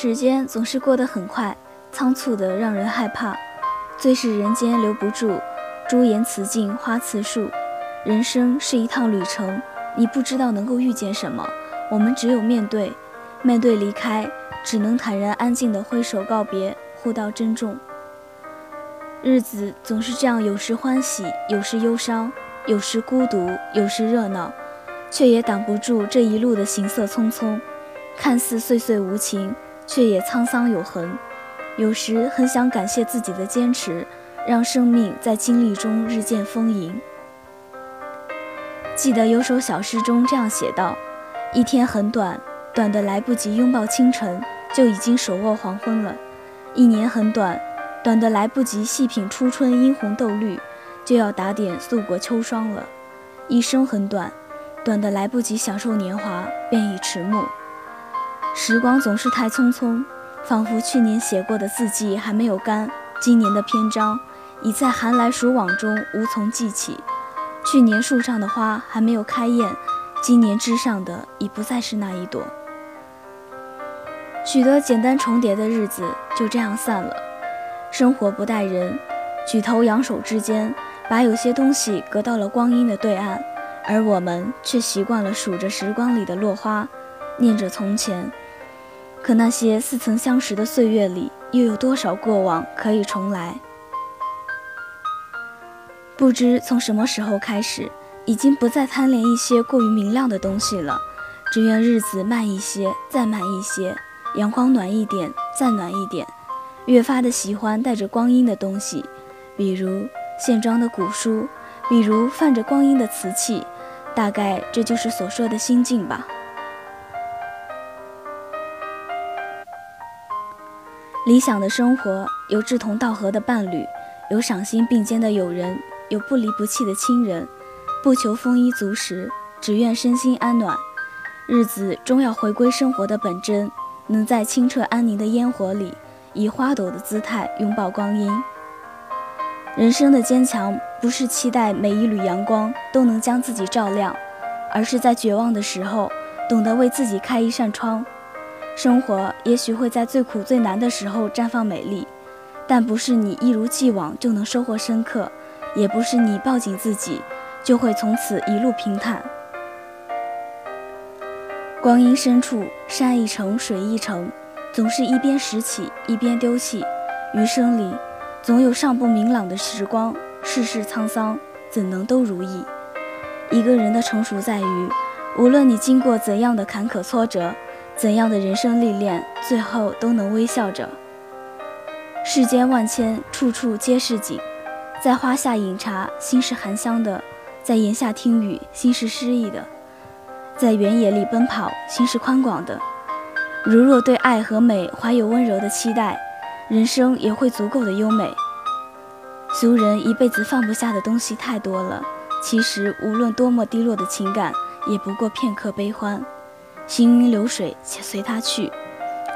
时间总是过得很快，仓促的让人害怕。最是人间留不住，朱颜辞镜花辞树。人生是一趟旅程，你不知道能够遇见什么，我们只有面对，面对离开，只能坦然安静的挥手告别，互道珍重。日子总是这样，有时欢喜，有时忧伤，有时孤独，有时热闹，却也挡不住这一路的行色匆匆。看似岁岁无情，却也沧桑有痕。有时很想感谢自己的坚持，让生命在经历中日渐丰盈。记得有首小诗中这样写道：“一天很短，短的来不及拥抱清晨，就已经手握黄昏了；一年很短。”短的来不及细品初春樱红豆绿，就要打点素过秋霜了。一生很短，短的来不及享受年华，便已迟暮。时光总是太匆匆，仿佛去年写过的字迹还没有干，今年的篇章已在寒来暑往中无从记起。去年树上的花还没有开艳，今年枝上的已不再是那一朵。许多简单重叠的日子就这样散了。生活不待人，举头仰首之间，把有些东西隔到了光阴的对岸，而我们却习惯了数着时光里的落花，念着从前。可那些似曾相识的岁月里，又有多少过往可以重来？不知从什么时候开始，已经不再贪恋一些过于明亮的东西了，只愿日子慢一些，再慢一些，阳光暖一点，再暖一点。越发的喜欢带着光阴的东西，比如线装的古书，比如泛着光阴的瓷器，大概这就是所说的心境吧。理想的生活有志同道合的伴侣，有赏心并肩的友人，有不离不弃的亲人，不求丰衣足食，只愿身心安暖。日子终要回归生活的本真，能在清澈安宁的烟火里。以花朵的姿态拥抱光阴。人生的坚强，不是期待每一缕阳光都能将自己照亮，而是在绝望的时候，懂得为自己开一扇窗。生活也许会在最苦最难的时候绽放美丽，但不是你一如既往就能收获深刻，也不是你抱紧自己就会从此一路平坦。光阴深处，山一程，水一程。总是一边拾起一边丢弃，余生里总有尚不明朗的时光，世事沧桑，怎能都如意？一个人的成熟在于，无论你经过怎样的坎坷挫折，怎样的人生历练，最后都能微笑着。世间万千，处处皆是景，在花下饮茶，心是含香的；在檐下听雨，心是诗意的；在原野里奔跑，心是宽广的。如若对爱和美怀有温柔的期待，人生也会足够的优美。俗人一辈子放不下的东西太多了，其实无论多么低落的情感，也不过片刻悲欢。行云流水，且随它去。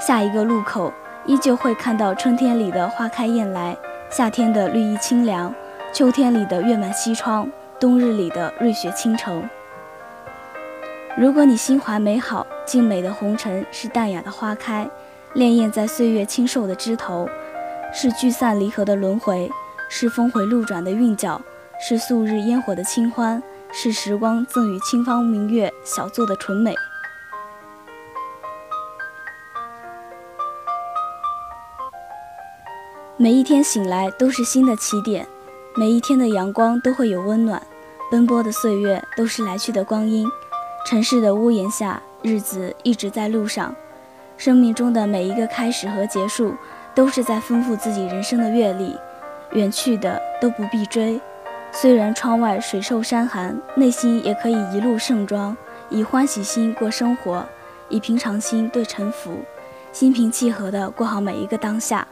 下一个路口，依旧会看到春天里的花开燕来，夏天的绿意清凉，秋天里的月满西窗，冬日里的瑞雪倾城。如果你心怀美好，静美的红尘是淡雅的花开，潋滟在岁月清瘦的枝头，是聚散离合的轮回，是峰回路转的韵脚，是素日烟火的清欢，是时光赠予清芳明月小作的纯美。每一天醒来都是新的起点，每一天的阳光都会有温暖，奔波的岁月都是来去的光阴。城市的屋檐下，日子一直在路上。生命中的每一个开始和结束，都是在丰富自己人生的阅历。远去的都不必追。虽然窗外水瘦山寒，内心也可以一路盛装，以欢喜心过生活，以平常心对沉浮，心平气和地过好每一个当下，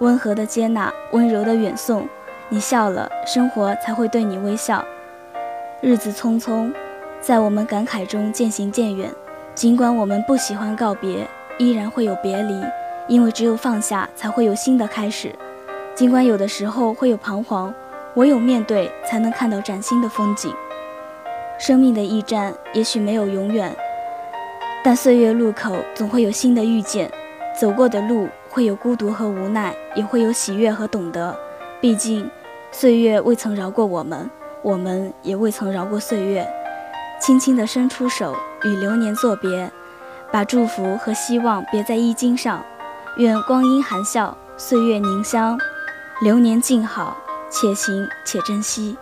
温和的接纳，温柔的远送。你笑了，生活才会对你微笑。日子匆匆。在我们感慨中渐行渐远，尽管我们不喜欢告别，依然会有别离，因为只有放下，才会有新的开始。尽管有的时候会有彷徨，唯有面对，才能看到崭新的风景。生命的驿站也许没有永远，但岁月路口总会有新的遇见。走过的路会有孤独和无奈，也会有喜悦和懂得。毕竟，岁月未曾饶过我们，我们也未曾饶过岁月。轻轻地伸出手，与流年作别，把祝福和希望别在衣襟上。愿光阴含笑，岁月凝香，流年静好，且行且珍惜。